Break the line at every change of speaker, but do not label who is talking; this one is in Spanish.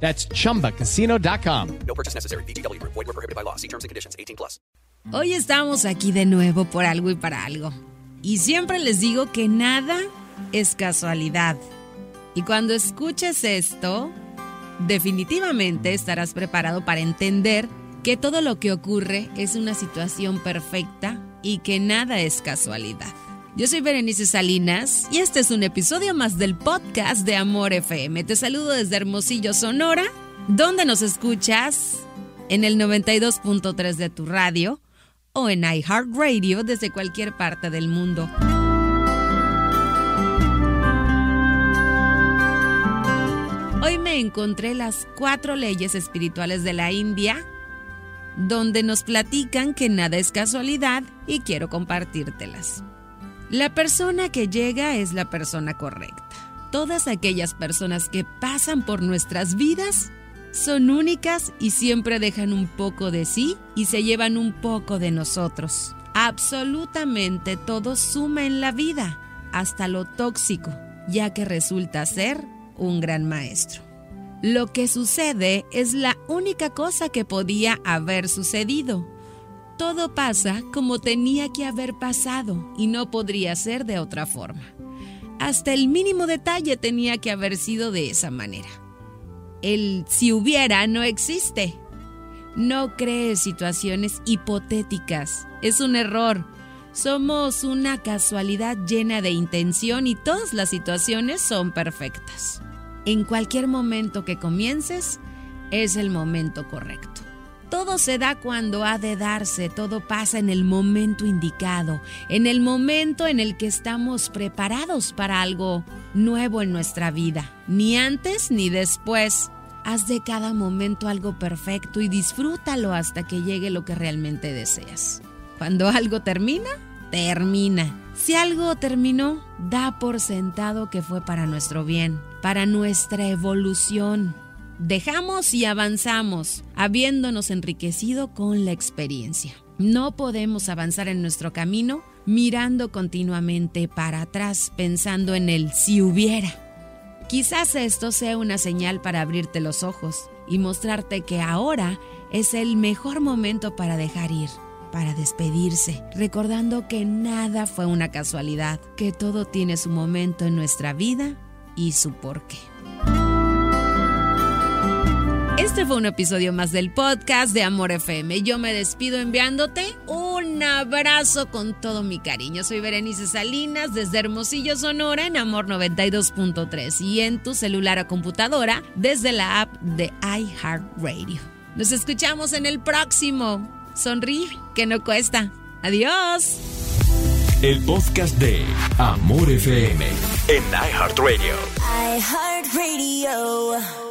That's chumbacasino.com.
No purchase necessary. BGW. Void were prohibited by law. See terms and conditions. 18 plus.
Hoy estamos aquí de nuevo por algo y para algo. Y siempre les digo que nada es casualidad. Y cuando escuches esto, definitivamente estarás preparado para entender que todo lo que ocurre es una situación perfecta y que nada es casualidad. Yo soy Berenice Salinas y este es un episodio más del podcast de Amor FM. Te saludo desde Hermosillo, Sonora, donde nos escuchas en el 92.3 de tu radio o en iHeartRadio desde cualquier parte del mundo. Hoy me encontré las cuatro leyes espirituales de la India, donde nos platican que nada es casualidad y quiero compartírtelas. La persona que llega es la persona correcta. Todas aquellas personas que pasan por nuestras vidas son únicas y siempre dejan un poco de sí y se llevan un poco de nosotros. Absolutamente todo suma en la vida, hasta lo tóxico, ya que resulta ser un gran maestro. Lo que sucede es la única cosa que podía haber sucedido. Todo pasa como tenía que haber pasado y no podría ser de otra forma. Hasta el mínimo detalle tenía que haber sido de esa manera. El si hubiera no existe. No crees situaciones hipotéticas. Es un error. Somos una casualidad llena de intención y todas las situaciones son perfectas. En cualquier momento que comiences, es el momento correcto. Todo se da cuando ha de darse, todo pasa en el momento indicado, en el momento en el que estamos preparados para algo nuevo en nuestra vida, ni antes ni después. Haz de cada momento algo perfecto y disfrútalo hasta que llegue lo que realmente deseas. Cuando algo termina, termina. Si algo terminó, da por sentado que fue para nuestro bien, para nuestra evolución. Dejamos y avanzamos, habiéndonos enriquecido con la experiencia. No podemos avanzar en nuestro camino mirando continuamente para atrás, pensando en el si hubiera. Quizás esto sea una señal para abrirte los ojos y mostrarte que ahora es el mejor momento para dejar ir, para despedirse, recordando que nada fue una casualidad, que todo tiene su momento en nuestra vida y su porqué. Este fue un episodio más del podcast de Amor FM. Yo me despido enviándote un abrazo con todo mi cariño. Soy Berenice Salinas desde Hermosillo, Sonora, en Amor 92.3 y en tu celular o computadora desde la app de iHeartRadio. Nos escuchamos en el próximo. Sonríe, que no cuesta. Adiós.
El podcast de Amor FM en iHeartRadio.
iHeartRadio.